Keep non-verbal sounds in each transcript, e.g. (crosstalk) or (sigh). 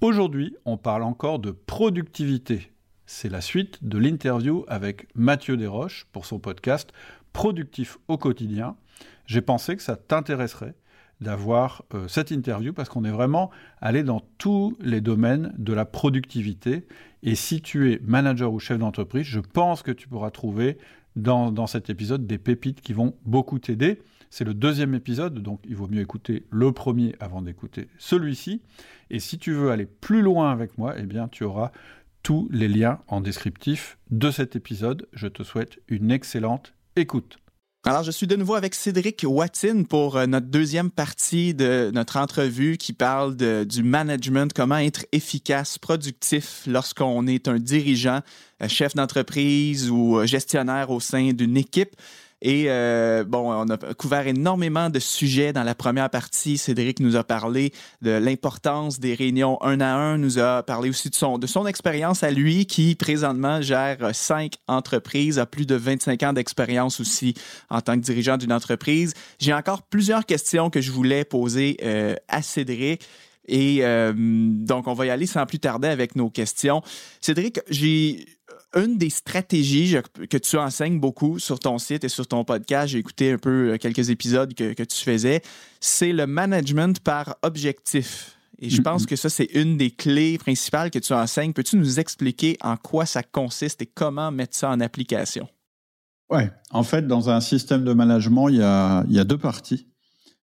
Aujourd'hui, on parle encore de productivité. C'est la suite de l'interview avec Mathieu Desroches pour son podcast Productif au quotidien. J'ai pensé que ça t'intéresserait d'avoir euh, cette interview parce qu'on est vraiment allé dans tous les domaines de la productivité. Et si tu es manager ou chef d'entreprise, je pense que tu pourras trouver dans, dans cet épisode des pépites qui vont beaucoup t'aider. C'est le deuxième épisode, donc il vaut mieux écouter le premier avant d'écouter celui-ci. Et si tu veux aller plus loin avec moi, eh bien tu auras tous les liens en descriptif de cet épisode. Je te souhaite une excellente écoute. Alors, je suis de nouveau avec Cédric Wattin pour euh, notre deuxième partie de notre entrevue qui parle du management, comment être efficace, productif lorsqu'on est un dirigeant, euh, chef d'entreprise ou euh, gestionnaire au sein d'une équipe. Et euh, bon, on a couvert énormément de sujets dans la première partie. Cédric nous a parlé de l'importance des réunions un à un, nous a parlé aussi de son, de son expérience à lui qui présentement gère cinq entreprises, a plus de 25 ans d'expérience aussi en tant que dirigeant d'une entreprise. J'ai encore plusieurs questions que je voulais poser euh, à Cédric. Et euh, donc, on va y aller sans plus tarder avec nos questions. Cédric, j'ai une des stratégies que tu enseignes beaucoup sur ton site et sur ton podcast, j'ai écouté un peu euh, quelques épisodes que, tu faisais, c'est le management par objectif. Et je pense mm-hmm. que ça, c'est une des clés principales que tu enseignes. Peux-tu nous expliquer en quoi ça consiste et comment mettre ça en application? Oui, en fait, dans un système de management, il y a, il y a deux parties.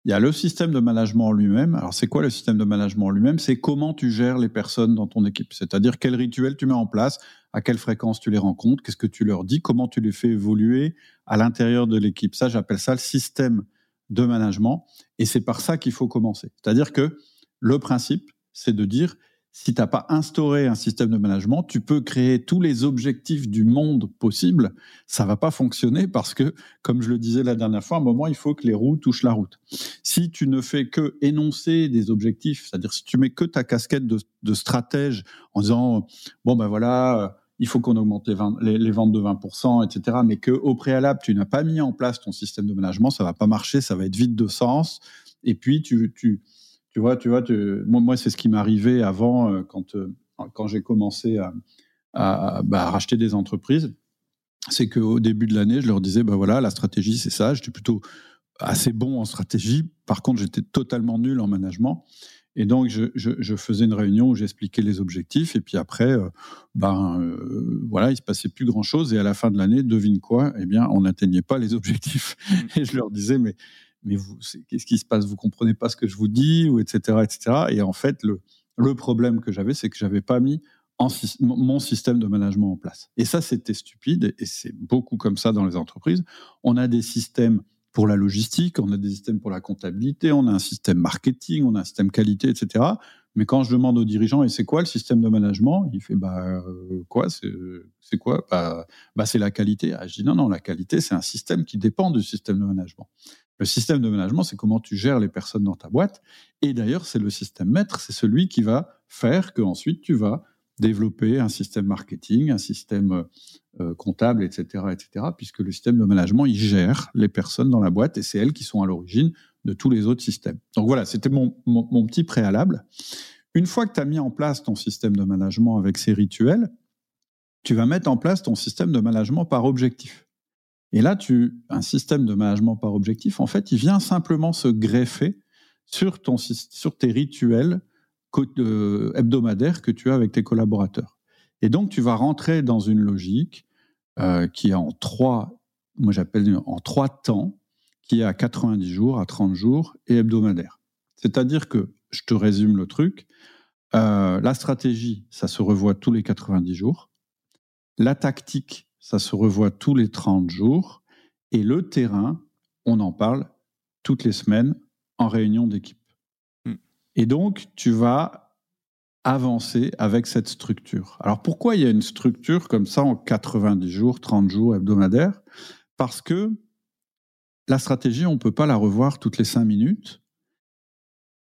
Il y a le système de management lui-même. Alors, c'est quoi le système de management lui-même? C'est comment tu gères les personnes dans ton équipe. C'est-à-dire quel rituel tu mets en place, à quelle fréquence tu les rencontres, qu'est-ce que tu leur dis, comment tu les fais évoluer à l'intérieur de l'équipe. Ça, j'appelle ça le système de management. Et c'est par ça qu'il faut commencer. C'est-à-dire que le principe, c'est de dire, si tu n'as pas instauré un système de management, tu peux créer tous les objectifs du monde possible. Ça va pas fonctionner parce que, comme je le disais la dernière fois, à un moment, il faut que les roues touchent la route. Si tu ne fais que énoncer des objectifs, c'est-à-dire si tu mets que ta casquette de, stratège en disant, bon ben voilà, il faut qu'on augmente les, ventes de 20%, etc. Mais que au préalable, tu n'as pas mis en place ton système de management, ça va pas marcher, ça va être vide de sens. Et puis, tu, tu, tu vois, tu vois, moi, c'est ce qui m'arrivait avant euh, quand, euh, quand j'ai commencé à, bah, à, racheter des entreprises. C'est qu'au début de l'année, je leur disais, bah voilà, la stratégie, c'est ça. J'étais plutôt assez bon en stratégie. Par contre, j'étais totalement nul en management. Et donc, je, je, je faisais une réunion où j'expliquais les objectifs. Et puis après, euh, ben euh, voilà, il se passait plus grand chose. Et à la fin de l'année, devine quoi? Eh bien, on n'atteignait pas les objectifs. Mmh. Et je leur disais, mais mais qu'est-ce qui se passe? Vous comprenez pas ce que je vous dis, ou etc., etc. Et en fait, le, problème que j'avais, c'est que j'avais pas mis mon système de management en place. Et ça, c'était stupide. Et c'est beaucoup comme ça dans les entreprises. On a des systèmes pour la logistique, on a des systèmes pour la comptabilité, on a un système marketing, on a un système qualité, etc. Mais quand je demande aux dirigeants, et c'est quoi le système de management? Il fait, bah, euh, quoi? C'est quoi? Bah, bah, c'est la qualité. Ah, je dis, non, non, la qualité, c'est un système qui dépend du système de management. Le système de management, c'est comment tu gères les personnes dans ta boîte. Et d'ailleurs, c'est le système maître, c'est celui qui va faire que ensuite tu vas développer un système marketing, un système euh, comptable, etc., etc., puisque le système de management, il gère les personnes dans la boîte et c'est elles qui sont à l'origine de tous les autres systèmes. Donc voilà, c'était mon, mon, petit préalable. Une fois que tu as mis en place ton système de management avec ces rituels, tu vas mettre en place ton système de management par objectif. Et là, tu, un système de management par objectif, en fait, il vient simplement se greffer sur, ton, sur tes rituels euh, hebdomadaire que tu as avec tes collaborateurs. Et donc, tu vas rentrer dans une logique euh, qui est en trois, moi j'appelle en trois temps, qui est à 90 jours, à 30 jours et hebdomadaire. C'est-à-dire que, je te résume le truc, euh, la stratégie, ça se revoit tous les 90 jours. La tactique, ça se revoit tous les 30 jours. Et le terrain, on en parle toutes les semaines en réunion d'équipe. Et donc, tu vas avancer avec cette structure. Alors, pourquoi il y a une structure comme ça en 90 jours, 30 jours hebdomadaires? Parce que la stratégie, on ne peut pas la revoir toutes les 5 minutes.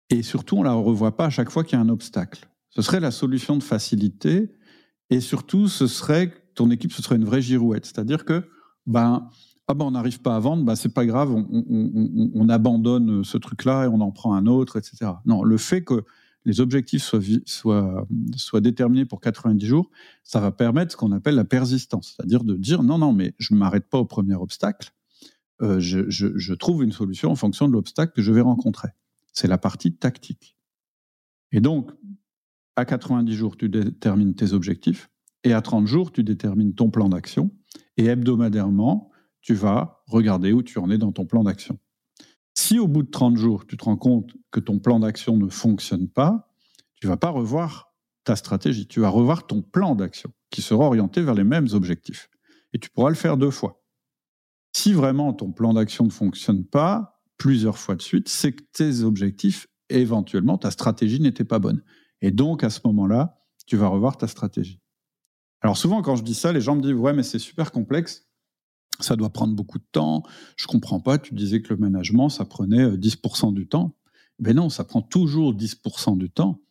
Et surtout, on ne la revoit pas à chaque fois qu'il y a un obstacle. Ce serait la solution de facilité. Et surtout, ce serait ton équipe, ce serait une vraie girouette. C'est-à-dire que, ben, ah ben on n'arrive pas à vendre, ben c'est pas grave, on, abandonne ce truc-là et on en prend un autre, etc. Non, le fait que les objectifs soient, déterminés pour 90 jours, ça va permettre ce qu'on appelle la persistance, c'est-à-dire de dire non, non, mais je ne m'arrête pas au premier obstacle, euh, je, trouve une solution en fonction de l'obstacle que je vais rencontrer. C'est la partie tactique. Et donc, à 90 jours, tu détermines tes objectifs, et à 30 jours, tu détermines ton plan d'action, et hebdomadairement, tu vas regarder où tu en es dans ton plan d'action. Si au bout de 30 jours, tu te rends compte que ton plan d'action ne fonctionne pas, tu vas pas revoir ta stratégie, tu vas revoir ton plan d'action qui sera orienté vers les mêmes objectifs. Et tu pourras le faire deux fois. Si vraiment ton plan d'action ne fonctionne pas plusieurs fois de suite, c'est que tes objectifs, éventuellement, ta stratégie n'était pas bonne. Et donc, à ce moment-là, tu vas revoir ta stratégie. Alors souvent, quand je dis ça, les gens me disent, ouais, mais c'est super complexe ça doit prendre beaucoup de temps. Je comprends pas. Tu disais que le management, ça prenait 10% euh, du temps. Ben non, ça prend toujours 10% du temps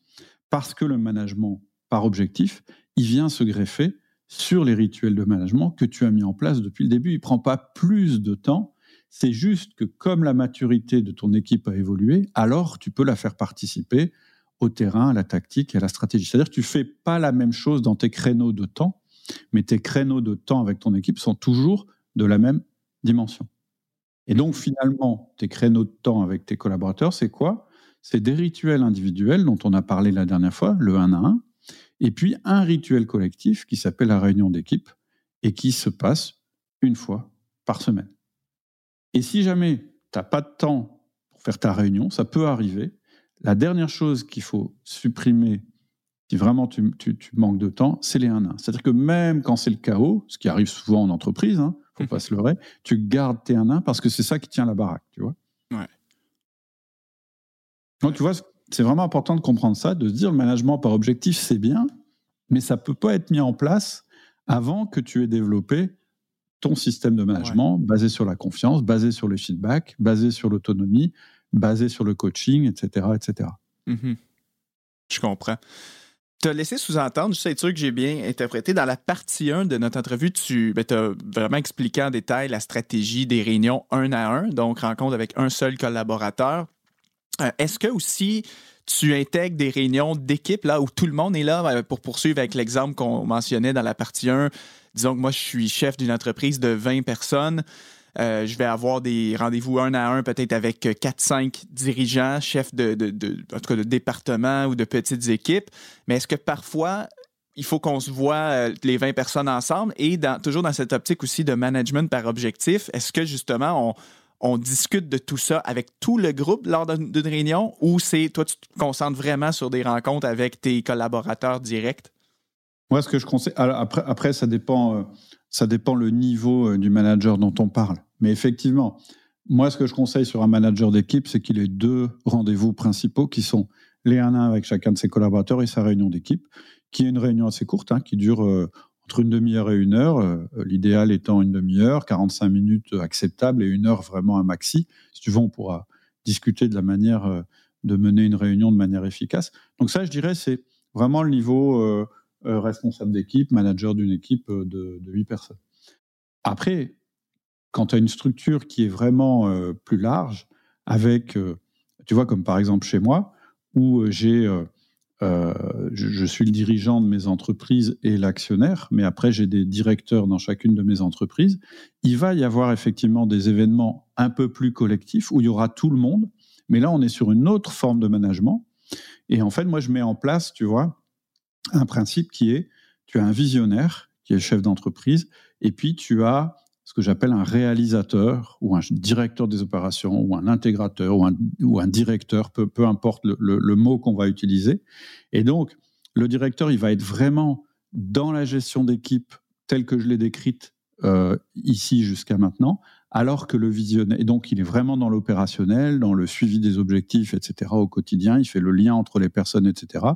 parce que le management, par objectif, il vient se greffer sur les rituels de management que tu as mis en place depuis le début. Il prend pas plus de temps. C'est juste que comme la maturité de ton équipe a évolué, alors tu peux la faire participer au terrain, à la tactique et à la stratégie. C'est-à-dire que tu fais pas la même chose dans tes créneaux de temps, mais tes créneaux de temps avec ton équipe sont toujours de la même dimension. Et donc finalement, tes créneaux de temps avec tes collaborateurs, c'est quoi? C'est des rituels individuels dont on a parlé la dernière fois, le 1 à 1, et puis un rituel collectif qui s'appelle la réunion d'équipe et qui se passe une fois par semaine. Et si jamais tu n'as pas de temps pour faire ta réunion, ça peut arriver. La dernière chose qu'il faut supprimer si vraiment tu, manques de temps, c'est les 1 1. C'est-à-dire que même quand c'est le chaos, ce qui arrive souvent en entreprise, hein, faut pas se leurrer, tu gardes tes 1 1 parce que c'est ça qui tient la baraque, tu vois. Ouais. Donc, tu vois, c'est vraiment important de comprendre ça, de se dire le management par objectif, c'est bien, mais ça peut pas être mis en place avant que tu aies développé ton système de management basé sur la confiance, basé sur le feedback, basé sur l'autonomie, basé sur le coaching, etc., etc. Mm-hmm. Je comprends tu as laissé sous-entendre, je suis sûr que j'ai bien interprété, dans la partie 1 de notre entrevue, tu ben, as vraiment expliqué en détail la stratégie des réunions un à un, donc rencontre avec un seul collaborateur. Euh, est-ce que aussi tu intègres des réunions d'équipe là où tout le monde est là euh, pour poursuivre avec l'exemple qu'on mentionnait dans la partie 1? Disons que moi, je suis chef d'une entreprise de 20 personnes. Euh, je vais avoir des rendez-vous un à un, peut-être avec 4-5 dirigeants, chefs de, en tout cas de départements ou de petites équipes. Mais est-ce que parfois, il faut qu'on se voit euh, les 20 personnes ensemble? Et toujours dans cette optique aussi de management par objectif, est-ce que justement on, discute de tout ça avec tout le groupe lors d'une réunion ou c'est toi tu te concentres vraiment sur des rencontres avec tes collaborateurs directs? Moi, ce que je conseille, après, après ça dépend. Euh, ça dépend le niveau euh, du manager dont on parle. Mais effectivement, moi, ce que je conseille sur un manager d'équipe, c'est qu'il ait deux rendez-vous principaux qui sont les 1 1 avec chacun de ses collaborateurs et sa réunion d'équipe, qui est une réunion assez courte, hein, qui dure euh, entre une demi-heure et une heure, euh, l'idéal étant une demi-heure, 45 minutes acceptable et une heure vraiment un maxi. Si tu veux, on pourra discuter de la manière de mener une réunion de manière efficace. Donc ça, je dirais, c'est vraiment le niveau responsable d'équipe, manager d'une équipe euh, de, de 8 personnes. Après, quand tu as une structure qui est vraiment euh, plus large, avec, tu vois, comme par exemple chez moi, où j'ai, je, suis le dirigeant de mes entreprises et l'actionnaire, mais après j'ai des directeurs dans chacune de mes entreprises, il va y avoir effectivement des événements un peu plus collectifs où il y aura tout le monde, mais là on est sur une autre forme de management. Et en fait, moi je mets en place, tu vois, un principe qui est, tu as un visionnaire, qui est chef d'entreprise, et puis tu as ce que j'appelle un réalisateur ou un directeur des opérations ou un intégrateur ou un, directeur, peu, peu importe le, le, mot qu'on va utiliser. Et donc, le directeur, il va être vraiment dans la gestion d'équipe telle que je l'ai décrite euh, ici jusqu'à maintenant, alors que le visionnaire, et donc il est vraiment dans l'opérationnel, dans le suivi des objectifs, etc. au quotidien, il fait le lien entre les personnes, etc.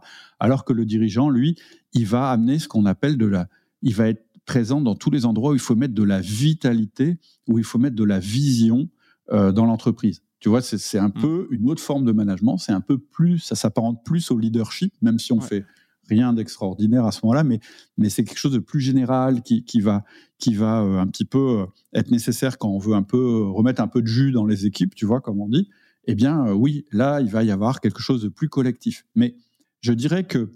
Alors que le dirigeant, lui, il va amener ce qu'on appelle de la, il va être présent dans tous les endroits où il faut mettre de la vitalité, où il faut mettre de la vision euh, dans l'entreprise. Tu vois, c'est un mmh. peu une autre forme de management, c'est un peu plus, ça s'apparente plus au leadership, même si on fait rien d'extraordinaire à ce moment-là, mais, mais c'est quelque chose de plus général qui, qui va, qui va euh, un petit peu euh, être nécessaire quand on veut un peu euh, remettre un peu de jus dans les équipes, tu vois, comme on dit. Eh bien, oui, là, il va y avoir quelque chose de plus collectif. Mais je dirais que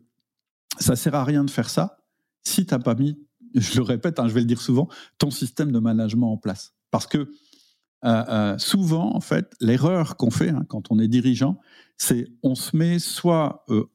ça sert à rien de faire ça si tu n'as pas mis, je le répète, hein, je vais le dire souvent, ton système de management en place. Parce que souvent, en fait, l'erreur qu'on fait hein, quand on est dirigeant, c'est on se met soit... Euh,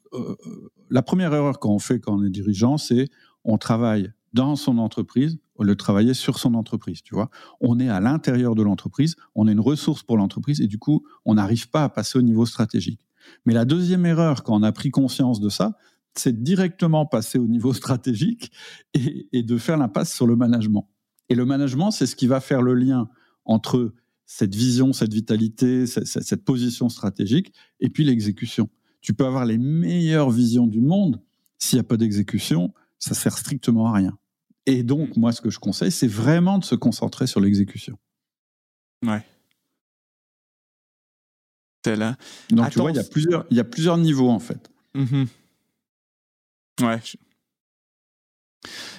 la première erreur qu'on fait quand on est dirigeant, c'est on travaille dans son entreprise de travailler sur son entreprise. Tu vois, on est à l'intérieur de l'entreprise, on est une ressource pour l'entreprise et du coup, on n'arrive pas à passer au niveau stratégique. Mais la deuxième erreur, quand on a pris conscience de ça, c'est directement passer au niveau (laughs) stratégique et, de faire l'impasse sur le management. Et le management, c'est ce qui va faire le lien entre cette vision, cette vitalité, cette, position stratégique, et puis l'exécution. Tu peux avoir les meilleures visions du monde, s'il n'y a pas d'exécution, ça sert strictement à rien. Et donc, moi, ce que je conseille, c'est vraiment de se concentrer sur l'exécution. Ouais. Là. Donc, tu vois, il y, a plusieurs, il y a plusieurs niveaux, en fait. Mm-hmm. Ouais.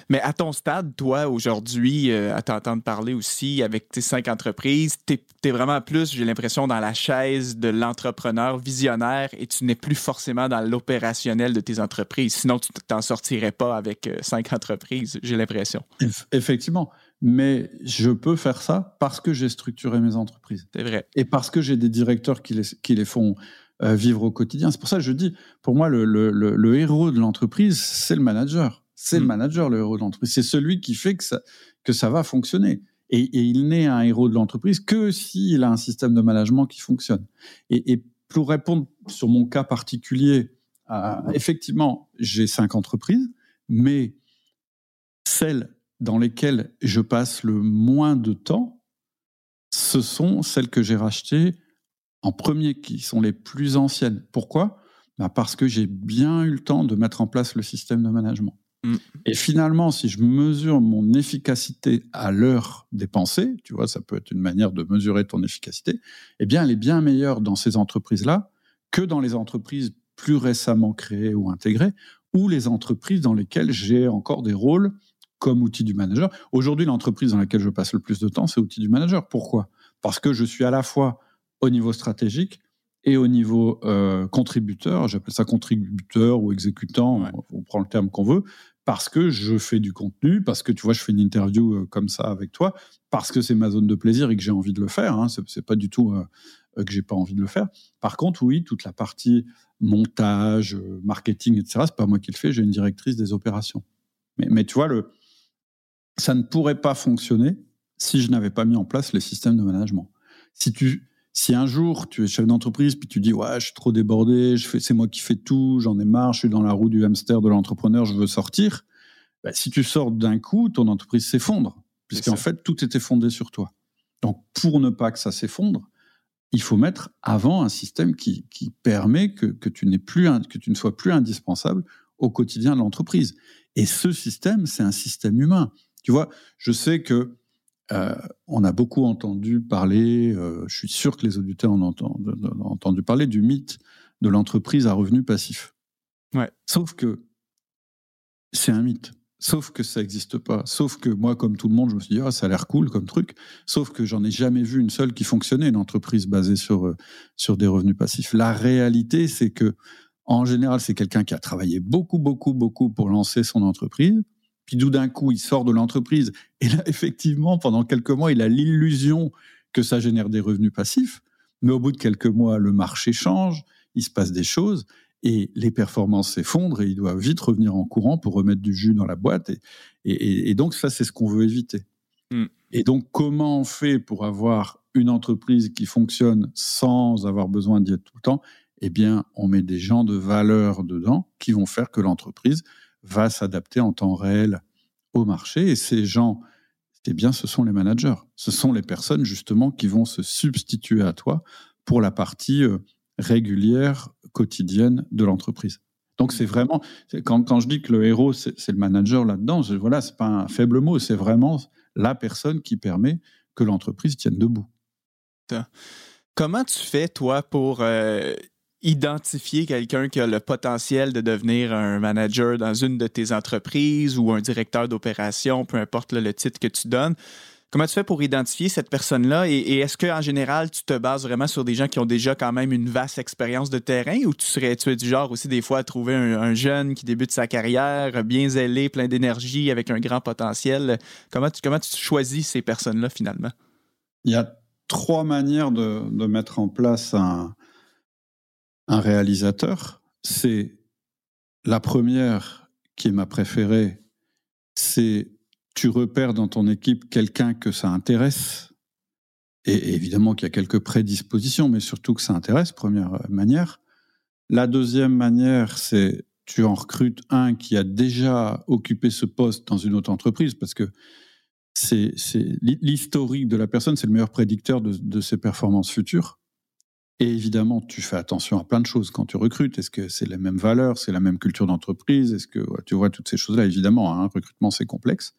Mais à ton stade, toi, aujourd'hui, euh, à t'entendre parler aussi avec tes cinq entreprises, tu es, vraiment plus, j'ai l'impression, dans la chaise de l'entrepreneur visionnaire et tu n'es plus forcément dans l'opérationnel de tes entreprises. Sinon, tu t'en sortirais pas avec euh, cinq entreprises, j'ai l'impression. Effectivement. Mais je peux faire ça parce que j'ai structuré mes entreprises. C'est vrai. Et parce que j'ai des directeurs qui les, qui les font euh, vivre au quotidien. C'est pour ça que je dis, pour moi, le, le, le, héros de l'entreprise, c'est le manager. C'est le mm. manager, le héros de l'entreprise. C'est celui qui fait que ça, que ça va fonctionner. Et, et il n'est un héros de l'entreprise que s'il a un système de management qui fonctionne. Et, et pour répondre sur mon cas particulier, euh, effectivement, j'ai cinq entreprises, mais celles dans lesquelles je passe le moins de temps, ce sont celles que j'ai rachetées en premier, qui sont les plus anciennes. Pourquoi? Bah Parce que j'ai bien eu le temps de mettre en place le système de management. Mm. Et finalement, si je mesure mon efficacité à l'heure dépensée, tu vois, ça peut être une manière de mesurer ton efficacité, eh bien, elle est bien meilleure dans ces entreprises-là que dans les entreprises plus récemment créées ou intégrées, ou les entreprises dans lesquelles j'ai encore des rôles comme outil du manager. Aujourd'hui, l'entreprise dans laquelle je passe le plus de temps, c'est outil du manager. Pourquoi? Parce que je suis à la fois au niveau stratégique et au niveau euh, contributeur, j'appelle ça contributeur ou exécutant, on, prend le terme qu'on veut, parce que je fais du contenu, parce que tu vois, je fais une interview euh, comme ça avec toi, parce que c'est ma zone de plaisir et que j'ai envie de le faire. Hein, c'est pas du tout euh, que j'ai pas envie de le faire. Par contre, oui, toute la partie montage, marketing, etc., c'est pas moi qui le fais, j'ai une directrice des opérations. Mais, mais tu vois, le, ça ne pourrait pas fonctionner si je n'avais pas mis en place les systèmes de management. Si tu si un jour tu es chef d'entreprise puis tu dis ouais je suis trop débordé, je fais c'est moi qui fais tout, j'en ai marre, je suis dans la roue du hamster de l'entrepreneur, je veux sortir. Bah, si tu sors d'un coup, ton entreprise s'effondre puisqu'en fait tout était fondé sur toi. Donc pour ne pas que ça s'effondre, il faut mettre avant un système qui, qui permet que, que tu n'es plus que tu ne sois plus indispensable au quotidien de l'entreprise. Et ce système, c'est un système humain. Tu vois, je sais que euh, on a beaucoup entendu parler, euh, je suis sûr que les auditeurs ont entendu, parler du mythe de l'entreprise à revenu passif. Ouais. Sauf que c'est un mythe. Sauf que ça n'existe pas. Sauf que moi, comme tout le monde, je me suis dit, ah, ça a l'air cool comme truc. Sauf que j'en ai jamais vu une seule qui fonctionnait, une entreprise basée sur, euh, sur des revenus passifs. La réalité, c'est que, en général, c'est quelqu'un qui a travaillé beaucoup, beaucoup, beaucoup pour lancer son entreprise puis tout d'un coup, il sort de l'entreprise. Et là, effectivement, pendant quelques mois, il a l'illusion que ça génère des revenus passifs. Mais au bout de quelques mois, le marché change, il se passe des choses et les performances s'effondrent et il doit vite revenir en courant pour remettre du jus dans la boîte. Et, et, donc, ça, c'est ce qu'on veut éviter. Hmm. Et donc, comment on fait pour avoir une entreprise qui fonctionne sans avoir besoin d'y être tout le temps? Eh bien, on met des gens de valeur dedans qui vont faire que l'entreprise va s'adapter en temps réel au marché. Et ces gens, eh bien, ce sont les managers. Ce sont les personnes, justement, qui vont se substituer à toi pour la partie euh, régulière, quotidienne de l'entreprise. Donc, c'est vraiment, quand, quand, je dis que le héros, c'est le manager là-dedans, voilà, c'est pas un faible mot, c'est vraiment la personne qui permet que l'entreprise tienne debout. Comment tu fais, toi, pour euh, identifier quelqu'un qui a le potentiel de devenir un manager dans une de tes entreprises ou un directeur d'opération, peu importe le titre que tu donnes, Comment tu fais pour identifier cette personne-là et, est-ce qu'en général, tu te bases vraiment sur des gens qui ont déjà quand même une vaste expérience de terrain ou tu serais tu du genre aussi des fois à trouver un, jeune qui débute sa carrière, bien zélé, plein d'énergie, avec un grand potentiel? Comment tu, comment tu choisis ces personnes-là finalement? Il y a trois manières de, mettre en place un, un réalisateur. C'est la première qui est ma préférée, c'est tu repères dans ton équipe quelqu'un que ça intéresse, et évidemment qu'il y a quelques prédispositions, mais surtout que ça intéresse, première manière. La deuxième manière, c'est tu en recrutes un qui a déjà occupé ce poste dans une autre entreprise, parce que c'est l'historique de la personne, c'est le meilleur prédicteur de ses performances futures. Et évidemment, tu fais attention à plein de choses quand tu recrutes. Est-ce que c'est les mêmes valeurs, c'est la même culture d'entreprise? Est-ce que tu vois toutes ces choses-là? Évidemment, un hein, recrutement, c'est complexe.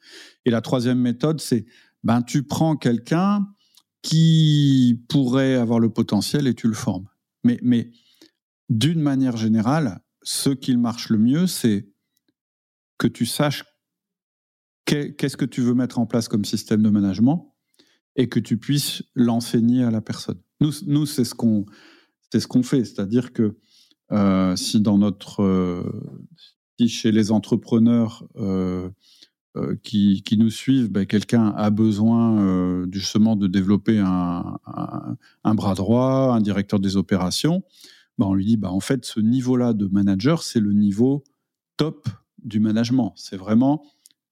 Et la troisième méthode, c'est ben, tu prends quelqu'un qui pourrait avoir le potentiel et tu le formes. Mais, mais d'une manière générale, ce qui marche le mieux, c'est que tu saches qu'est-ce que tu veux mettre en place comme système de management et que tu puisses l'enseigner à la personne. Nous, c'est ce qu'on ce qu'on fait, c'est-à-dire que euh, si dans notre euh, si chez les entrepreneurs euh, qui, qui, nous suivent, ben, quelqu'un a besoin justement de développer un, un, bras droit, un directeur des opérations, ben, on lui dit ben, en fait ce niveau-là de manager, c'est le niveau top du management. C'est vraiment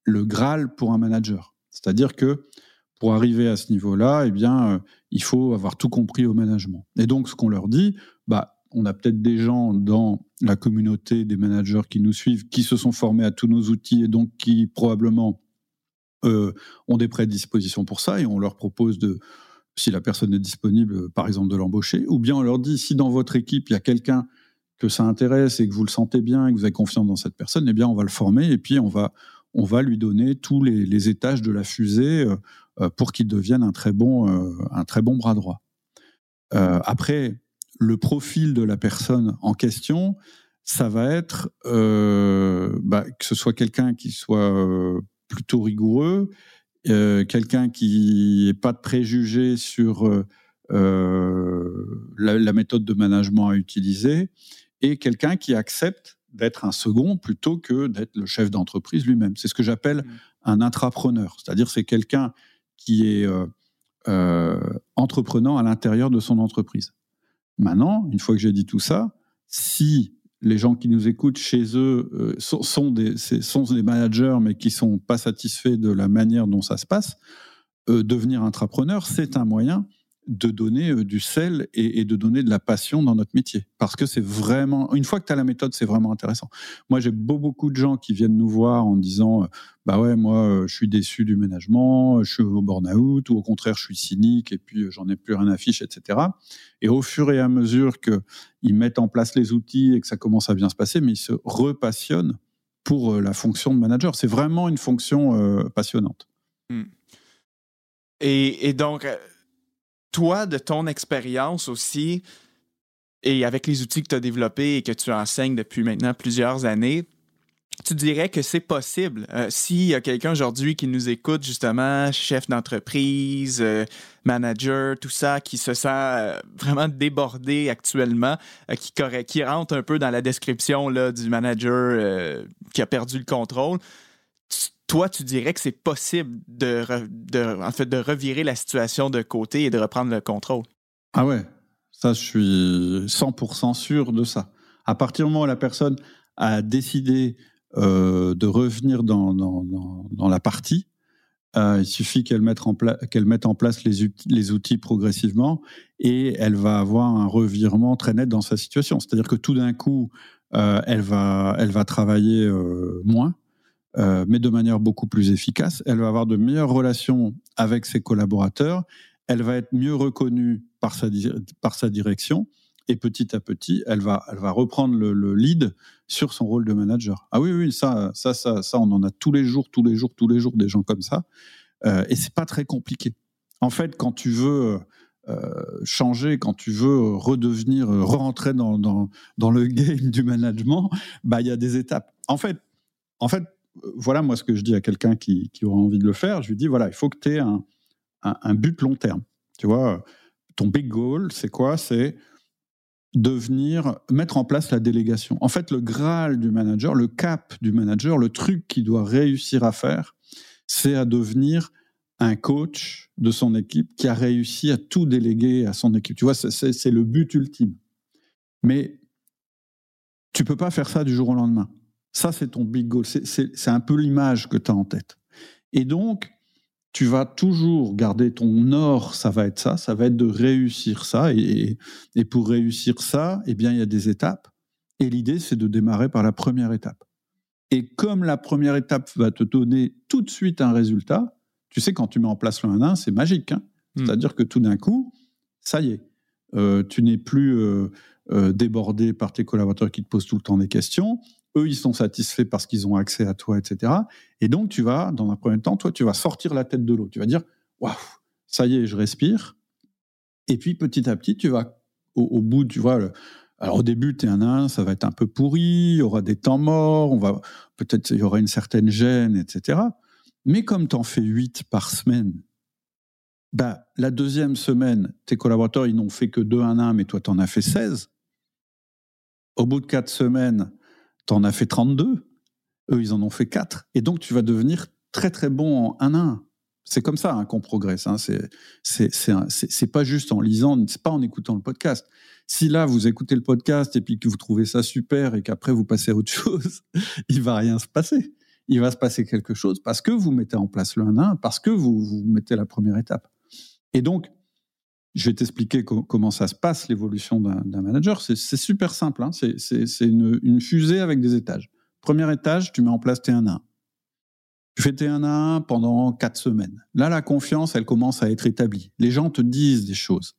le Graal pour un manager. C'est-à-dire que pour arriver à ce niveau-là, eh bien, euh, il faut avoir tout compris au management. Et donc, ce qu'on leur dit, bah, on a peut-être des gens dans la communauté des managers qui nous suivent, qui se sont formés à tous nos outils et donc qui probablement euh, ont des prédispositions pour ça, et on leur propose de, si la personne est disponible, par exemple, de l'embaucher, ou bien on leur dit, si dans votre équipe, il y a quelqu'un que ça intéresse et que vous le sentez bien et que vous avez confiance dans cette personne, eh bien, on va le former et puis on va, on va lui donner tous les, étages de la fusée euh, euh, pour qu'il devienne un très bon, euh, un très bon bras droit. après, le profil de la personne en question, ça va être bah, que ce soit quelqu'un qui soit plutôt rigoureux, quelqu'un qui n'ait pas de préjugés sur la, méthode de management à utiliser, et quelqu'un qui accepte d'être un second plutôt que d'être le chef d'entreprise lui-même. C'est ce que j'appelle mmh. un intrapreneur, c'est-à-dire c'est quelqu'un qui est euh, euh, entreprenant à l'intérieur de son entreprise. Maintenant, une fois que j'ai dit tout ça, si les gens qui nous écoutent chez eux euh, sont, des, sont des managers mais qui sont pas satisfaits de la manière dont ça se passe, devenir intrapreneur, c'est un moyen de donner euh, du sel et, de donner de la passion dans notre métier. Parce que c'est vraiment, une fois que tu as la méthode, c'est vraiment intéressant. Moi, j'ai beaucoup de gens qui viennent nous voir en disant, euh, bah ouais, moi, euh, je suis déçu du ménagement, je suis au burn-out, ou au contraire, je suis cynique et puis j'en ai plus rien à fiche, etc. Et au fur et à mesure qu'ils mettent en place les outils et que ça commence à bien se passer, mais ils se repassionnent pour la fonction de manager. C'est vraiment une fonction passionnante. Hmm. Et, et, donc, toi, de ton expérience aussi, et avec les outils que tu as développés et que tu enseignes depuis maintenant plusieurs années, tu dirais que c'est possible. Euh, s'il y a quelqu'un aujourd'hui qui nous écoute, justement, chef d'entreprise, euh, manager, tout ça, qui se sent euh, vraiment débordé actuellement, qui, rentre un peu dans la description là, du manager qui a perdu le contrôle, toi, tu dirais que c'est possible de, en fait, de revirer la situation de côté et de reprendre le contrôle? Ah ouais, ça, je suis 100% sûr de ça. À partir du moment où la personne a décidé euh, de revenir dans, la partie, euh, il suffit qu'elle mette, mette en place les, les, outils progressivement et elle va avoir un revirement très net dans sa situation. C'est-à-dire que tout d'un coup, euh, elle, va, elle va travailler moins, euh, mais de manière beaucoup plus efficace. Elle va avoir de meilleures relations avec ses collaborateurs. Elle va être mieux reconnue par sa, par sa direction. Et petit à petit, elle va, elle va reprendre le, lead sur son rôle de manager. Ah oui, oui, ça, ça, ça, ça, on en a tous les jours, tous les jours, tous les jours des gens comme ça. Euh, et c'est pas très compliqué. En fait, quand tu veux euh, changer, quand tu veux redevenir, rentrer dans, dans, dans le (laughs) game du management, bah il y a des étapes. En fait, en fait, voilà moi ce que je dis à quelqu'un qui, aura envie de le faire. Je lui dis voilà, il faut que tu aies un, but long terme. Tu vois, ton big goal, c'est quoi? C'est devenir, mettre en place la délégation. En fait, le graal du manager, le cap du manager, le truc qu'il doit réussir à faire, c'est à devenir un coach de son équipe qui a réussi à tout déléguer à son équipe. Tu vois, c'est le but ultime. Mais tu peux pas faire ça du jour au lendemain. Ça, c'est ton big goal. C'est un peu l'image que tu as en tête. Et donc, tu vas toujours garder ton or, ça va être ça, ça va être de réussir ça. Et, et pour réussir ça, eh bien, il y a des étapes. Et l'idée, c'est de démarrer par la première étape. Et comme la première étape va te donner tout de suite un résultat, tu sais, quand tu mets en place le 1-1, c'est magique. Hein. Hmm. C'est-à-dire que tout d'un coup, ça y est, euh, tu n'es plus euh, euh, débordé par tes collaborateurs qui te posent tout le temps des questions. Eux, ils sont satisfaits parce qu'ils ont accès à toi, etc. Et donc, tu vas, dans un premier temps, toi, tu vas sortir la tête de l'eau. Tu vas dire, waouh, ça y est, je respire. Et puis, petit à petit, tu vas, au, bout, tu vois, alors au début, tu es un 1, ça va être un peu pourri, il y aura des temps morts, on va peut-être il y aura une certaine gêne, etc. Mais comme tu en fais 8 par semaine, bah, la deuxième semaine, tes collaborateurs, ils n'ont fait que 2 1 1, mais toi, tu en as fait 16. Au bout de 4 semaines, tu en as fait 32. Eux, ils en ont fait 4. Et donc, tu vas devenir très, très bon en 1 1. C'est comme ça hein, qu'on progresse. Hein. C'est pas juste en lisant, c'est pas en écoutant le podcast. Si là, vous écoutez le podcast et puis que vous trouvez ça super et qu'après vous passez à autre chose, (laughs) il va rien se passer il va se passer quelque chose parce que vous mettez en place le 1-1, parce que vous, vous mettez la première étape. Et donc, je vais t'expliquer comment ça se passe, l'évolution d'un manager. C'est super simple. Hein. C'est une, fusée avec des étages. Premier étage, tu mets en place tes 1 1. Tu fais tes 1 1 pendant 4 semaines. Là, la confiance, elle commence à être établie. Les gens te disent des choses.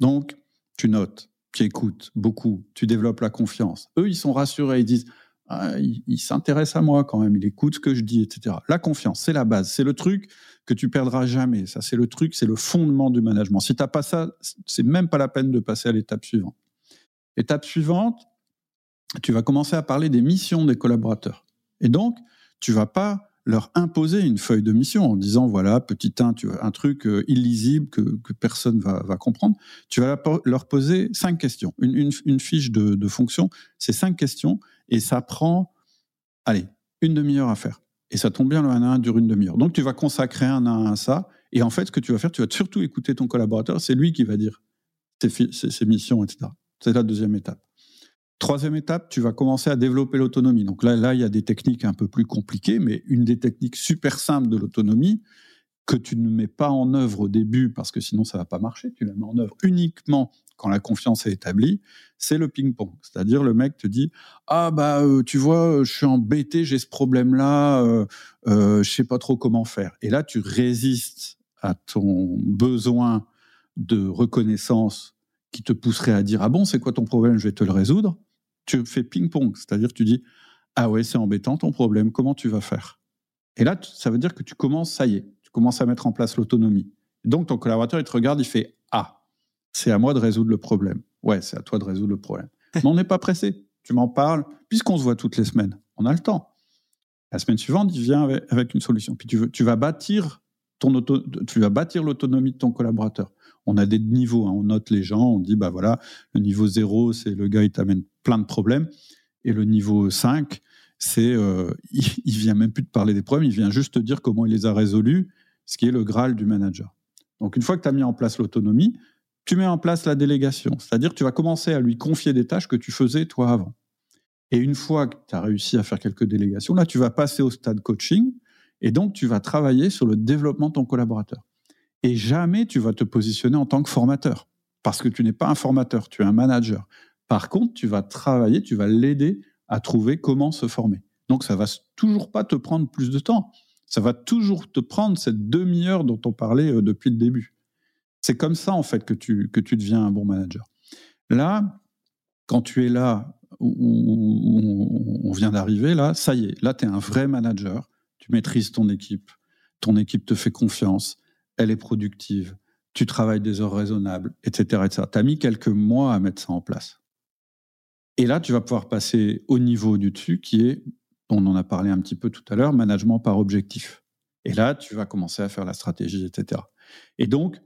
Donc, tu notes, tu écoutes beaucoup, tu développes la confiance. Eux, ils sont rassurés, ils disent ah, il, s'intéresse à moi quand même, il écoute ce que je dis, etc. La confiance, c'est la base, c'est le truc que tu perdras jamais. Ça, c'est le truc, c'est le fondement du management. Si tu n'as pas ça, c'est même pas la peine de passer à l'étape suivante. Étape suivante, tu vas commencer à parler des missions des collaborateurs. Et donc, tu vas pas leur imposer une feuille de mission en disant voilà petit 1 tu un truc euh, illisible que, personne va, va comprendre tu vas leur poser cinq questions une fiche de, de fonction c'est cinq questions et ça prend, allez, une demi-heure à faire. Et ça tombe bien, le 1 1 dure une demi-heure. Donc tu vas consacrer un 1 à ça. Et en fait, ce que tu vas faire, tu vas surtout écouter ton collaborateur. C'est lui qui va dire ses, missions, etc. C'est la deuxième étape. Troisième étape, tu vas commencer à développer l'autonomie. Donc là, là, il y a des techniques un peu plus compliquées, mais une des techniques super simples de l'autonomie, que tu ne mets pas en œuvre au début parce que sinon ça va pas marcher, tu la mets en œuvre uniquement quand la confiance est établie, c'est le ping-pong. C'est-à-dire le mec te dit ah bah euh, tu vois je suis embêté j'ai ce problème là euh, euh, je sais pas trop comment faire et là tu résistes à ton besoin de reconnaissance qui te pousserait à dire ah bon c'est quoi ton problème? Je vais te le résoudre tu fais ping-pong. C'est-à-dire tu dis ah ouais c'est embêtant ton problème. Comment tu vas faire? Et là ça veut dire que tu commences ça y est commences à mettre en place l'autonomie donc ton collaborateur il te regarde il fait ah c'est à moi de résoudre le problème. Ouais, c'est à toi de résoudre le problème. (laughs) Mais on n'est pas pressé. Tu m'en parles, puisqu'on se voit toutes les semaines. On a le temps. La semaine suivante, il vient avec, une solution. Puis tu, veux, tu vas bâtir ton auto, tu vas bâtir l'autonomie de ton collaborateur. On a des niveaux, hein. on note les gens, on dit bah voilà, le niveau 0, c'est le gars il t'amène plein de problèmes, et le niveau 5, c'est euh, (laughs) il, il, vient même plus te parler des problèmes, il vient juste te dire comment il les a résolus, ce qui est le graal du manager. Donc une fois que tu as mis en place l'autonomie, tu mets en place la délégation, c'est-à-dire tu vas commencer à lui confier des tâches que tu faisais toi avant. Et une fois que tu as réussi à faire quelques délégations, là, tu vas passer au stade coaching et donc tu vas travailler sur le développement de ton collaborateur. Et jamais tu vas te positionner en tant que formateur, parce que tu n'es pas un formateur, tu es un manager. Par contre, tu vas travailler, tu vas l'aider à trouver comment se former. Donc ça va toujours pas te prendre plus de temps. Ça va toujours te prendre cette demi-heure dont on parlait euh, depuis le début. C'est comme ça, en fait, que tu, que tu deviens un bon manager. Là, quand tu es là où, on vient d'arriver, là, ça y est, là, tu es un vrai manager. Tu maîtrises ton équipe. Ton équipe te fait confiance. Elle est productive. Tu travailles des heures raisonnables, etc. etc. Tu as mis quelques mois à mettre ça en place. Et là, tu vas pouvoir passer au niveau du dessus qui est, on en a parlé un petit peu tout à l'heure, management par objectif. Et là, tu vas commencer à faire la stratégie, etc. Et donc,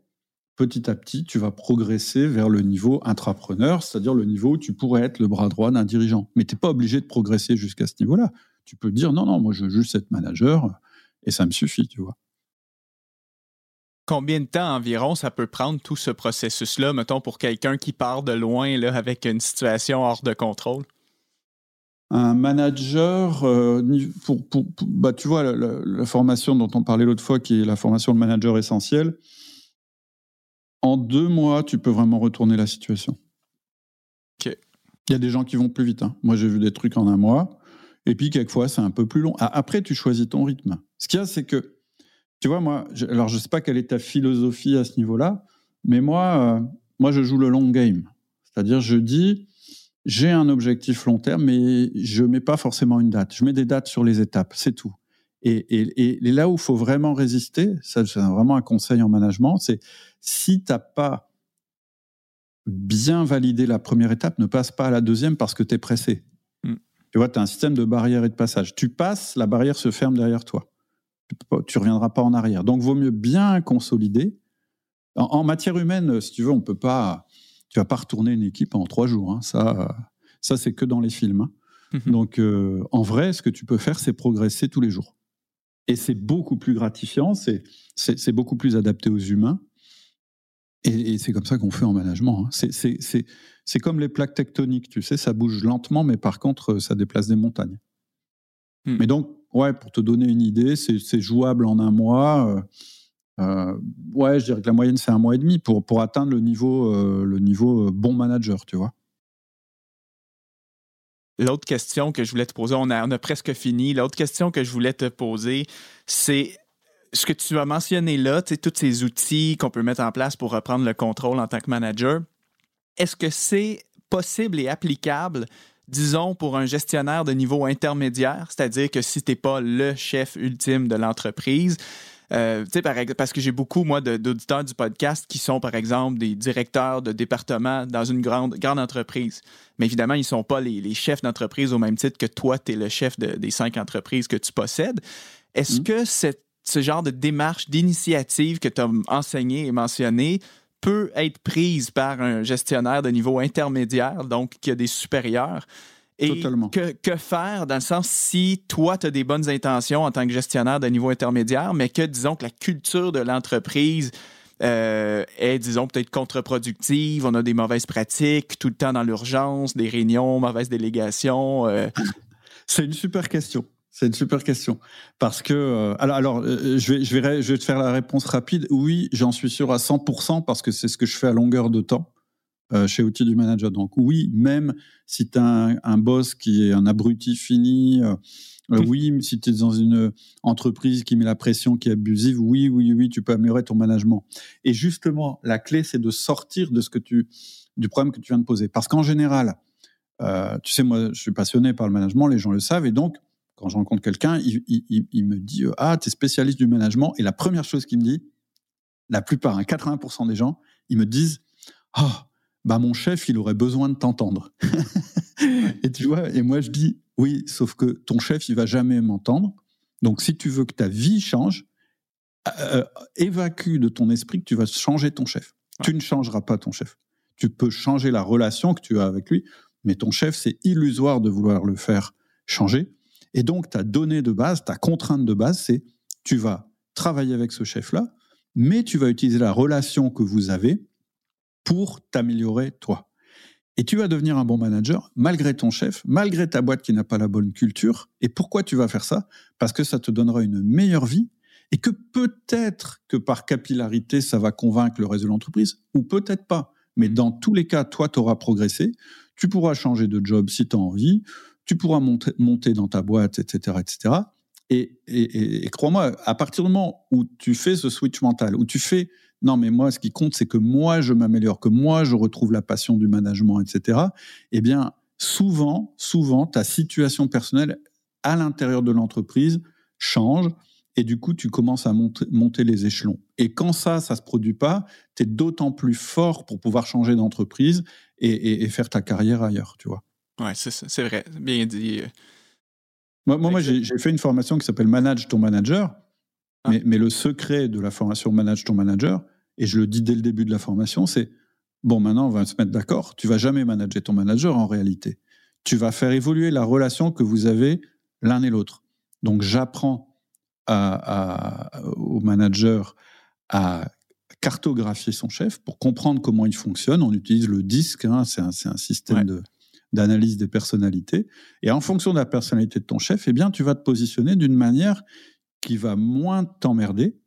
petit à petit, tu vas progresser vers le niveau intrapreneur, c'est-à-dire le niveau où tu pourrais être le bras droit d'un dirigeant. Mais tu n'es pas obligé de progresser jusqu'à ce niveau-là. Tu peux dire non, non, moi je veux juste être manager et ça me suffit, tu vois. Combien de temps environ ça peut prendre tout ce processus-là, mettons, pour quelqu'un qui part de loin là, avec une situation hors de contrôle? Un manager, euh, pour, bah, tu vois, la, formation dont on parlait l'autre fois, qui est la formation de manager essentiel, en deux mois, tu peux vraiment retourner la situation. Il y a des gens qui vont plus vite. Hein. Moi, j'ai vu des trucs en un mois. Et puis, quelquefois, c'est un peu plus long. Après, tu choisis ton rythme. Ce qu'il y a, c'est que, tu vois, moi, alors je ne sais pas quelle est ta philosophie à ce niveau-là, mais moi, euh, moi, je joue le long game. C'est-à-dire, je dis, j'ai un objectif long terme, mais je ne mets pas forcément une date. Je mets des dates sur les étapes, c'est tout. Et, là où il faut vraiment résister, ça c'est vraiment un conseil en management, c'est si tu n'as pas bien validé la première étape, ne passe pas à la deuxième parce que tu es pressé. Mm. Tu vois, tu as un système de barrière et de passage. Tu passes, la barrière se ferme derrière toi. Tu ne reviendras pas en arrière. Donc, vaut mieux bien consolider. En, matière humaine, si tu veux, on peut pas. Tu vas pas retourner une équipe en trois jours. Hein. Ça, ça c'est que dans les films. Hein. Mm-hmm. Donc, euh, en vrai, ce que tu peux faire, c'est progresser tous les jours. Et c'est beaucoup plus gratifiant, c'est beaucoup plus adapté aux humains. Et, c'est comme ça qu'on fait en management. Hein. C'est comme les plaques tectoniques, tu sais, ça bouge lentement, mais par contre, ça déplace des montagnes. Hmm. Mais donc, ouais, pour te donner une idée, c'est jouable en un mois. Euh, ouais, je dirais que la moyenne, c'est un mois et demi pour, pour atteindre le niveau, euh, le niveau bon manager, tu vois. L'autre question que je voulais te poser, on a, on a presque fini. L'autre question que je voulais te poser, c'est ce que tu as mentionné là, tous ces outils qu'on peut mettre en place pour reprendre le contrôle en tant que manager. Est-ce que c'est possible et applicable, disons, pour un gestionnaire de niveau intermédiaire, c'est-à-dire que si tu n'es pas le chef ultime de l'entreprise, euh, parce que j'ai beaucoup, moi, d'auditeurs du podcast qui sont, par exemple, des directeurs de département dans une grande, grande entreprise. Mais évidemment, ils ne sont pas les, chefs d'entreprise au même titre que toi, tu es le chef des cinq entreprises que tu possèdes. Est-ce mmh. que ce genre de démarche, d'initiative que tu as enseigné et mentionné peut être prise par un gestionnaire de niveau intermédiaire, donc qui a des supérieurs? Et Que, faire dans le sens si toi, tu as des bonnes intentions en tant que gestionnaire de niveau intermédiaire, mais que disons que la culture de l'entreprise euh, est, disons, peut-être contre-productive, on a des mauvaises pratiques, tout le temps dans l'urgence, des réunions, mauvaises délégations. Euh. (laughs) C'est une super question. C'est une super question. Parce que, euh, alors, alors je, vais, je, vais, je vais te faire la réponse rapide. Oui, j'en suis sûr à 100% parce que c'est ce que je fais à longueur de temps. Euh, chez Outils du Manager. Donc oui, même si tu as un, boss qui est un abruti fini, euh, euh, oui, si tu es dans une entreprise qui met la pression, qui est abusive, oui, oui, oui, tu peux améliorer ton management. Et justement, la clé, c'est de sortir de ce que tu, du problème que tu viens de poser. Parce qu'en général, tu sais, moi, je suis passionné par le management, les gens le savent, et donc, quand je rencontre quelqu'un, il, me dit Ah, tu es spécialiste du management. Et la première chose qu'il me dit, la plupart, 80% hein, des gens, ils me disent Oh, bah mon chef, il aurait besoin de t'entendre. (laughs) et tu vois, et moi je dis, oui, sauf que ton chef, il va jamais m'entendre. Donc si tu veux que ta vie change, euh, évacue de ton esprit que tu vas changer ton chef. Tu ne changeras pas ton chef. Tu peux changer la relation que tu as avec lui, mais ton chef, c'est illusoire de vouloir le faire changer. Et donc, ta donnée de base, ta contrainte de base, c'est tu vas travailler avec ce chef-là, mais tu vas utiliser la relation que vous avez pour t'améliorer toi. Et tu vas devenir un bon manager malgré ton chef, malgré ta boîte qui n'a pas la bonne culture. Et pourquoi tu vas faire ça? Parce que ça te donnera une meilleure vie et que peut-être que par capillarité, ça va convaincre le reste de l'entreprise, ou peut-être pas. Mais dans tous les cas, toi, tu auras progressé, tu pourras changer de job si tu as envie, tu pourras monter, dans ta boîte, etc. etc. Et, et, et crois-moi, à partir du moment où tu fais ce switch mental, où tu fais non, mais moi, ce qui compte, c'est que moi, je m'améliore, que moi, je retrouve la passion du management, etc. Eh bien, souvent, souvent, ta situation personnelle à l'intérieur de l'entreprise change et du coup, tu commences à monter, les échelons. Et quand ça, ça se produit pas, tu es d'autant plus fort pour pouvoir changer d'entreprise et, faire ta carrière ailleurs, tu vois. Ouais, c'est vrai, bien dit. Moi, moi, j'ai fait une formation qui s'appelle Manage ton manager. Ah. Mais, mais, le secret de la formation Manage ton manager, et je le dis dès le début de la formation, c'est bon, maintenant on va se mettre d'accord. Tu vas jamais manager ton manager en réalité. Tu vas faire évoluer la relation que vous avez l'un et l'autre. Donc j'apprends à, au manager à cartographier son chef pour comprendre comment il fonctionne. On utilise le disque, hein, c'est un, un, système de d'analyse des personnalités. Et en fonction de la personnalité de ton chef, eh bien, tu vas te positionner d'une manière qui va moins t'emmerder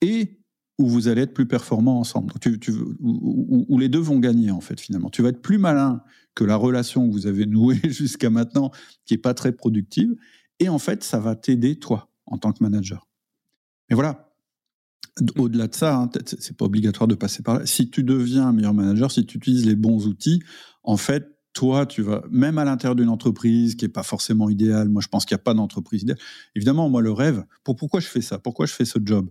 et où vous allez être plus performants ensemble. Tu, tu, où, où, les deux vont gagner, en fait, finalement. Tu vas être plus malin que la relation que vous avez nouée (laughs) jusqu'à maintenant, qui est pas très productive. Et en fait, ça va t'aider, toi, en tant que manager. Mais voilà. Au-delà de ça, hein, c'est pas obligatoire de passer par là. Si tu deviens un meilleur manager, si tu utilises les bons outils, en fait, toi, tu vas, même à l'intérieur d'une entreprise qui n'est pas forcément idéale, moi je pense qu'il n'y a pas d'entreprise idéale. Évidemment, moi le rêve, pour, pourquoi je fais ça? Pourquoi je fais ce job?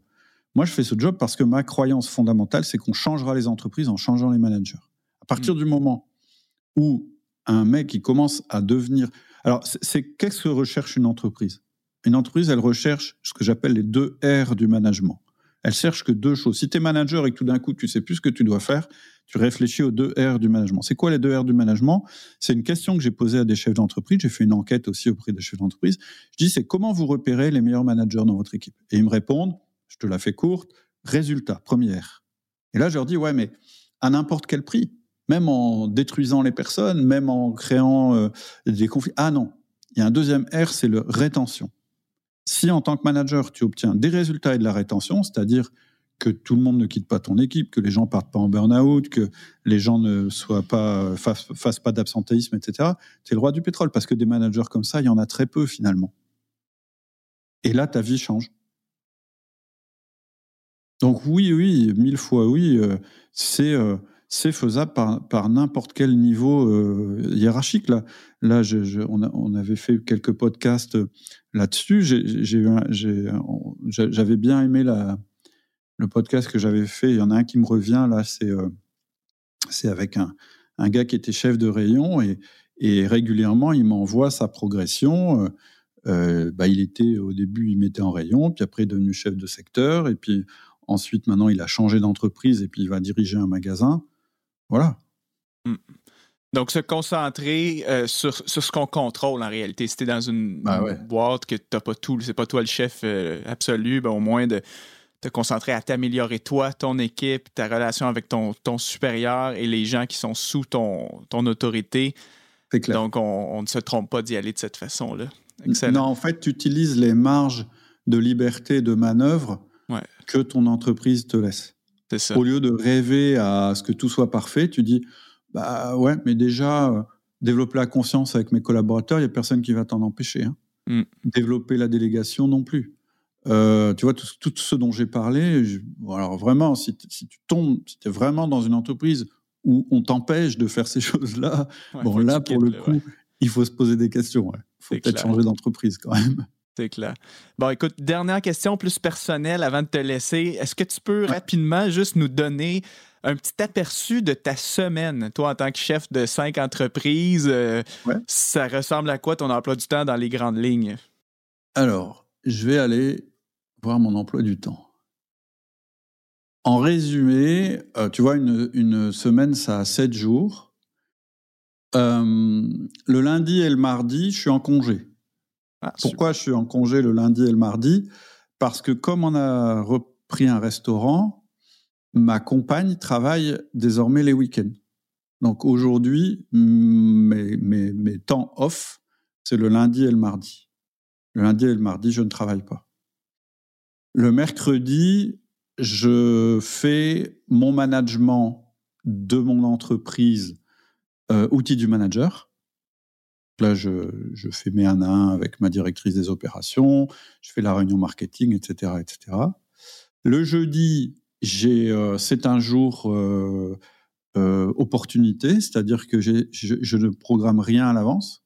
Moi je fais ce job parce que ma croyance fondamentale, c'est qu'on changera les entreprises en changeant les managers. À partir mmh. du moment où un mec qui commence à devenir... Alors, c'est qu'est-ce que recherche une entreprise? Une entreprise, elle recherche ce que j'appelle les deux R du management. Elle cherche que deux choses. Si tu es manager et que tout d'un coup, tu sais plus ce que tu dois faire, tu réfléchis aux deux R du management. C'est quoi les deux R du management? C'est une question que j'ai posée à des chefs d'entreprise. J'ai fait une enquête aussi auprès des chefs d'entreprise. Je dis, c'est comment vous repérez les meilleurs managers dans votre équipe? Et ils me répondent, je te la fais courte, résultat, première. Et là, je leur dis, ouais, mais à n'importe quel prix, même en détruisant les personnes, même en créant euh, des conflits. Ah non, il y a un deuxième R, c'est le rétention. Si en tant que manager, tu obtiens des résultats et de la rétention, c'est-à-dire que tout le monde ne quitte pas ton équipe, que les gens partent pas en burn-out, que les gens ne soient pas fassent, pas d'absentéisme, etc. C'est le roi du pétrole parce que des managers comme ça, il y en a très peu finalement. Et là, ta vie change. Donc oui, oui, mille fois oui, euh, c'est euh, c'est faisable par, n'importe quel niveau euh, hiérarchique. Là, là on, avait fait quelques podcasts là-dessus. J'avais bien aimé la, le podcast que j'avais fait. Il y en a un qui me revient là, c'est euh, c'est avec un, un, gars qui était chef de rayon et, et régulièrement il m'envoie sa progression. Euh, euh, bah, il était au début, il mettait en rayon, puis après il est devenu chef de secteur, et puis ensuite maintenant il a changé d'entreprise et puis il va diriger un magasin. Voilà. Hmm. Donc, se concentrer euh, sur, sur, ce qu'on contrôle en réalité. Si tu es dans une, bah boîte que tu n'as pas tout, c'est pas toi le chef euh, absolu, ben, au moins de te concentrer à t'améliorer toi, ton équipe, ta relation avec ton, ton supérieur et les gens qui sont sous ton, ton autorité. Clair. Donc, on, ne se trompe pas d'y aller de cette façon-là. Non, en fait, tu utilises les marges de liberté de manœuvre que ton entreprise te laisse. Au lieu de rêver à ce que tout soit parfait, tu dis bah ouais, mais déjà euh, développer la conscience avec mes collaborateurs, il y a personne qui va t'en empêcher. Hein. Mm. Développer la délégation non plus. Euh, tu vois tout, ce dont j'ai parlé. alors vraiment, si, tu tombes, si tu es vraiment dans une entreprise où on t'empêche de faire ces (laughs) choses-là, bon là pour le coup, il faut se poser des questions. Il faut peut-être changer d'entreprise quand même. C'est clair. Bon, écoute, dernière question plus personnelle avant de te laisser. Est-ce que tu peux rapidement juste nous donner un petit aperçu de ta semaine, toi en tant que chef de cinq entreprises? Euh, ça ressemble à quoi ton emploi du temps dans les grandes lignes? Alors, je vais aller voir mon emploi du temps. En résumé, euh, tu vois, une, semaine, ça a sept jours. Euh, le lundi et le mardi, je suis en congé. Ah, Pourquoi je suis en congé le lundi et le mardi? Parce que comme on a repris un restaurant, ma compagne travaille désormais les week-ends. Donc aujourd'hui, mes, mes, temps off, c'est le lundi et le mardi. Le lundi et le mardi, je ne travaille pas. Le mercredi, je fais mon management de mon entreprise, euh, outil du manager. Là, je, fais mes 1 à 1 avec ma directrice des opérations, je fais la réunion marketing, etc. etc. Le jeudi, euh, c'est un jour euh, opportunité, c'est-à-dire que je, je, ne programme rien à l'avance.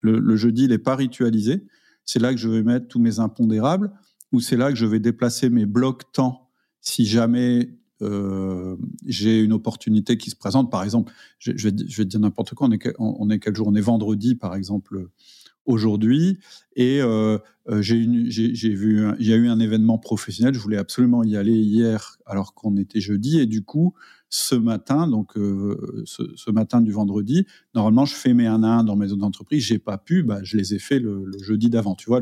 Le, le, jeudi, il n'est pas ritualisé. C'est là que je vais mettre tous mes impondérables, ou c'est là que je vais déplacer mes blocs temps si jamais euh, j'ai une opportunité qui se présente. Par exemple, je, vais, dire n'importe quoi, on est, on quel jour? On est vendredi, par exemple, aujourd'hui. Et j'ai vu, il y a eu un événement professionnel. Je voulais absolument y aller hier, alors qu'on était jeudi. Et du coup, ce matin, donc ce, matin du vendredi, normalement, je fais mes 1 à 1 dans mes autres entreprises. J'ai pas pu, bah, je les ai fait le, jeudi d'avant. Tu vois,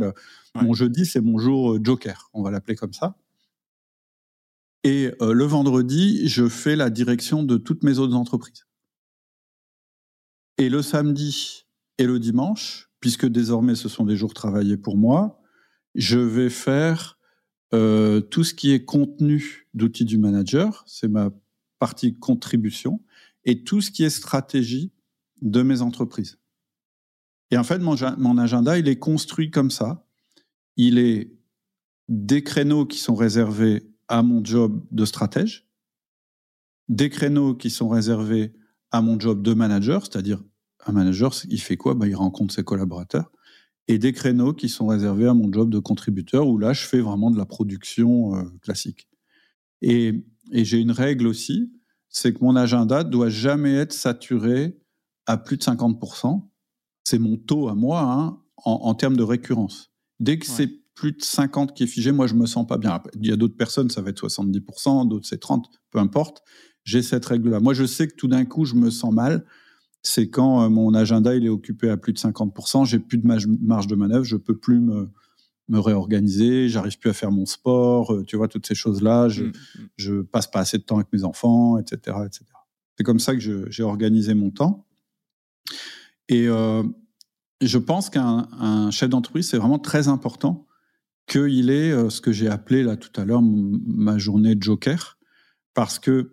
mon jeudi, c'est mon jour joker. On va l'appeler comme ça. Et le vendredi, je fais la direction de toutes mes autres entreprises. Et le samedi et le dimanche, puisque désormais ce sont des jours travaillés pour moi, je vais faire euh, tout ce qui est contenu d'outils du manager, c'est ma partie contribution, et tout ce qui est stratégie de mes entreprises. Et en fait, mon, agenda, il est construit comme ça. Il est des créneaux qui sont réservés à mon job de stratège, des créneaux qui sont réservés à mon job de manager, c'est-à-dire un manager, il fait quoi? Bah, Il rencontre ses collaborateurs. Et des créneaux qui sont réservés à mon job de contributeur, où là, je fais vraiment de la production euh, classique. Et, j'ai une règle aussi, c'est que mon agenda doit jamais être saturé à plus de 50%. C'est mon taux à moi hein, en, termes de récurrence. Dès que c'est plus de 50 qui est figé, moi, je me sens pas bien. Il y a d'autres personnes, ça va être 70%, d'autres c'est 30, peu importe. J'ai cette règle-là. Moi, je sais que tout d'un coup, je me sens mal c'est quand euh, mon agenda il est occupé à plus de 50%, j'ai plus de marge de manœuvre, je peux plus me, me réorganiser, j'arrive plus à faire mon sport, euh, tu vois, toutes ces choses-là, je, mmh, mmh. je passe pas assez de temps avec mes enfants, etc. etc. C'est comme ça que j'ai organisé mon temps. Et euh, je pense qu'un chef d'entreprise, c'est vraiment très important qu'il ait ce que j'ai appelé là tout à l'heure ma journée joker, parce que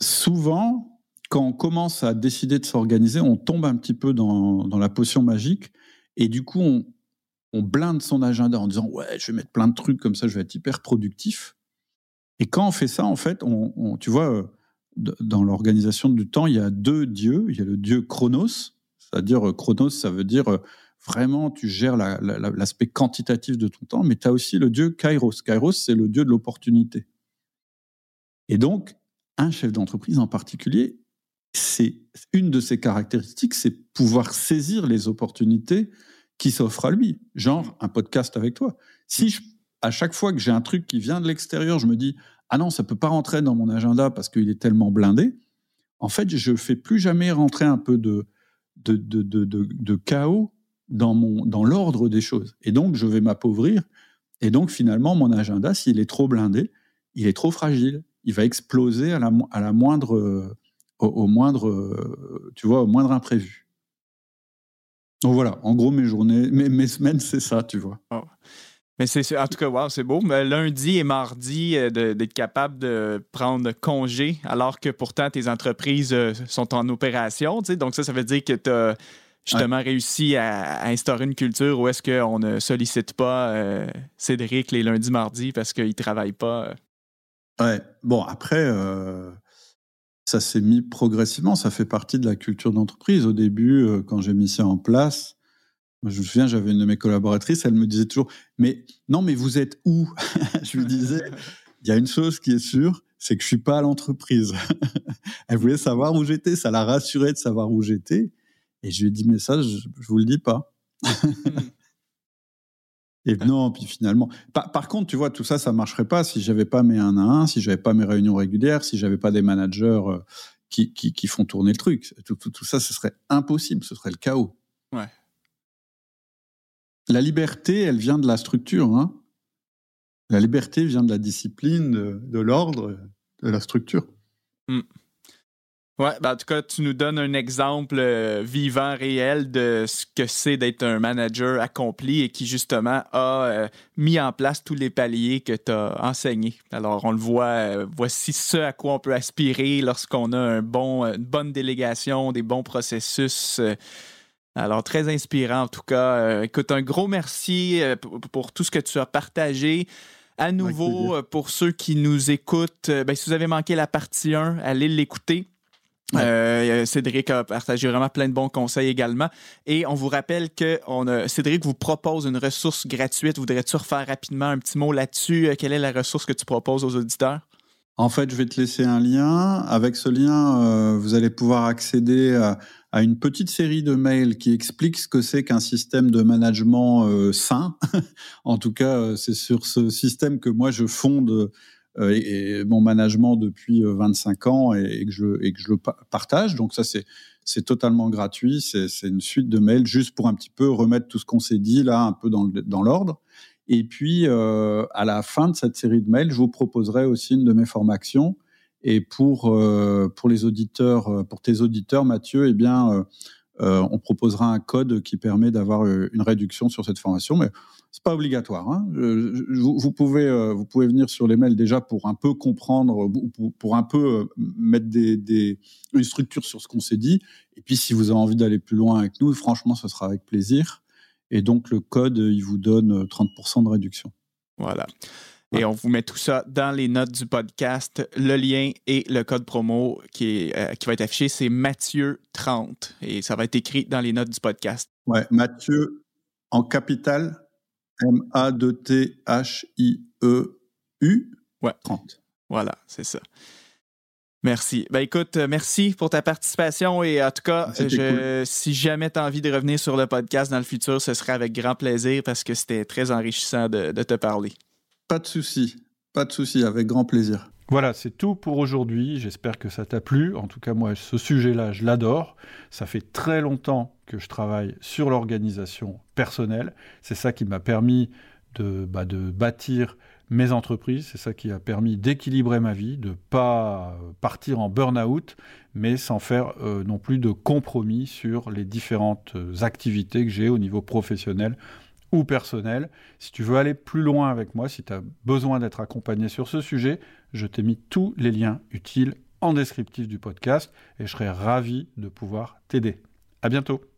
souvent, quand on commence à décider de s'organiser, on tombe un petit peu dans, la potion magique et du coup, on, blinde son agenda en disant Ouais, je vais mettre plein de trucs comme ça, je vais être hyper productif. Et quand on fait ça, en fait, on, tu vois, euh, dans l'organisation du temps, il y a deux dieux. Il y a le dieu Chronos, c'est-à-dire euh, Chronos, ça veut dire euh, vraiment tu gères l'aspect quantitatif de ton temps, mais tu as aussi le dieu Kairos. Kairos, c'est le dieu de l'opportunité. Et donc, un chef d'entreprise en particulier, c'est une de ses caractéristiques, c'est pouvoir saisir les opportunités qui s'offrent à lui, genre un podcast avec toi. Si à chaque fois que j'ai un truc qui vient de l'extérieur, je me dis ah non, ça peut pas rentrer dans mon agenda parce qu'il est tellement blindé. En fait, je fais plus jamais rentrer un peu de de, chaos dans mon dans l'ordre des choses. Et donc, je vais m'appauvrir. Et donc, finalement, mon agenda, s'il est trop blindé, il est trop fragile. Il va exploser à la, à la moindre au, moindre, euh, tu vois, au moindre imprévu. Donc voilà, en gros, mes journées, mes, mes semaines, c'est ça, tu vois. Oh. Mais c'est en tout cas, wow, c'est beau. Mais lundi et mardi, euh, d'être capable de prendre congé, alors que pourtant tes entreprises euh, sont en opération. Tu sais, donc ça, ça veut dire que tu as justement réussi à, instaurer une culture où est-ce qu'on ne sollicite pas Cédric les lundis, mardis parce qu'il ne travaille pas. Ouais. Bon, après, ça s'est mis progressivement, ça fait partie de la culture d'entreprise. Au début, euh, quand j'ai mis ça en place, je me souviens, j'avais une de mes collaboratrices, elle me disait toujours, mais non, mais vous êtes où (laughs) Je lui disais, il y a une chose qui est sûre, c'est que je suis pas à l'entreprise. (laughs) elle voulait savoir où j'étais, ça la rassurait de savoir où j'étais. Et je lui ai dit, mais ça, je, je vous le dis pas. (laughs) Et non, puis finalement. Par, contre, tu vois, tout ça, ça marcherait pas si j'avais pas mes 1 à 1, si j'avais pas mes réunions régulières, si j'avais pas des managers euh, qui, qui, font tourner le truc. Tout, tout, ça, ce serait impossible, ce serait le chaos. Ouais. La liberté, elle vient de la structure. Hein. La liberté vient de la discipline, de, l'ordre, de la structure. Hmm. Ouais, ben en tout cas, tu nous donnes un exemple euh, vivant, réel de ce que c'est d'être un manager accompli et qui, justement, a euh, mis en place tous les paliers que tu as enseignés. Alors, on le voit, euh, voici ce à quoi on peut aspirer lorsqu'on a un bon, une bonne délégation, des bons processus. alors, très inspirant, en tout cas. écoute, un gros merci pour, tout ce que tu as partagé. À nouveau, pour ceux qui nous écoutent, ben, si vous avez manqué la partie 1, allez l'écouter. Euh, Cédric a partagé vraiment plein de bons conseils également. Et on vous rappelle que on a, Cédric vous propose une ressource gratuite. Voudrais-tu refaire rapidement un petit mot là-dessus? Euh, quelle est la ressource que tu proposes aux auditeurs? En fait, je vais te laisser un lien. Avec ce lien, euh, vous allez pouvoir accéder à, à une petite série de mails qui explique ce que c'est qu'un système de management euh, sain. (laughs) en tout cas, c'est sur ce système que moi je fonde euh, mon management depuis 25 ans et, que je, et le partage. Donc ça, c'est totalement gratuit. C'est une suite de mails juste pour un petit peu remettre tout ce qu'on s'est dit là un peu dans, l'ordre. Et puis, à la fin de cette série de mails, je vous proposerai aussi une de mes formations et pour, euh, les auditeurs, euh, pour tes auditeurs, Mathieu, eh bien, euh, on proposera un code qui permet d'avoir une réduction sur cette formation, mais c'est pas obligatoire. Hein. vous, pouvez, vous pouvez venir sur les mails déjà pour un peu comprendre, pour, un peu mettre des, une structure sur ce qu'on s'est dit. Et puis, si vous avez envie d'aller plus loin avec nous, franchement, ce sera avec plaisir. Et donc, le code, il vous donne 30% de réduction. Voilà. Et on vous met tout ça dans les notes du podcast. Le lien et le code promo qui, est, euh, qui va être affiché, c'est Mathieu30. Et ça va être écrit dans les notes du podcast. Ouais, Mathieu en capital, M-A-D-T-H-I-E-U, ouais. 30. Voilà, c'est ça. Merci. Ben écoute, euh, merci pour ta participation et en tout cas, si jamais tu as envie de revenir sur le podcast dans le futur, ce serait avec grand plaisir parce que c'était très enrichissant de te parler. Pas de souci, pas de souci, avec grand plaisir. Voilà, c'est tout pour aujourd'hui. J'espère que ça t'a plu. En tout cas, moi, ce sujet-là, je l'adore. Ça fait très longtemps que je travaille sur l'organisation personnelle. C'est ça qui m'a permis de, bah, bâtir mes entreprises. C'est ça qui a permis d'équilibrer ma vie, de pas partir en burn-out, mais sans faire euh, non plus de compromis sur les différentes activités que j'ai au niveau professionnel ou personnel. Si tu veux aller plus loin avec moi, si tu as besoin d'être accompagné sur ce sujet, je t'ai mis tous les liens utiles en descriptif du podcast et je serai ravi de pouvoir t'aider. À bientôt.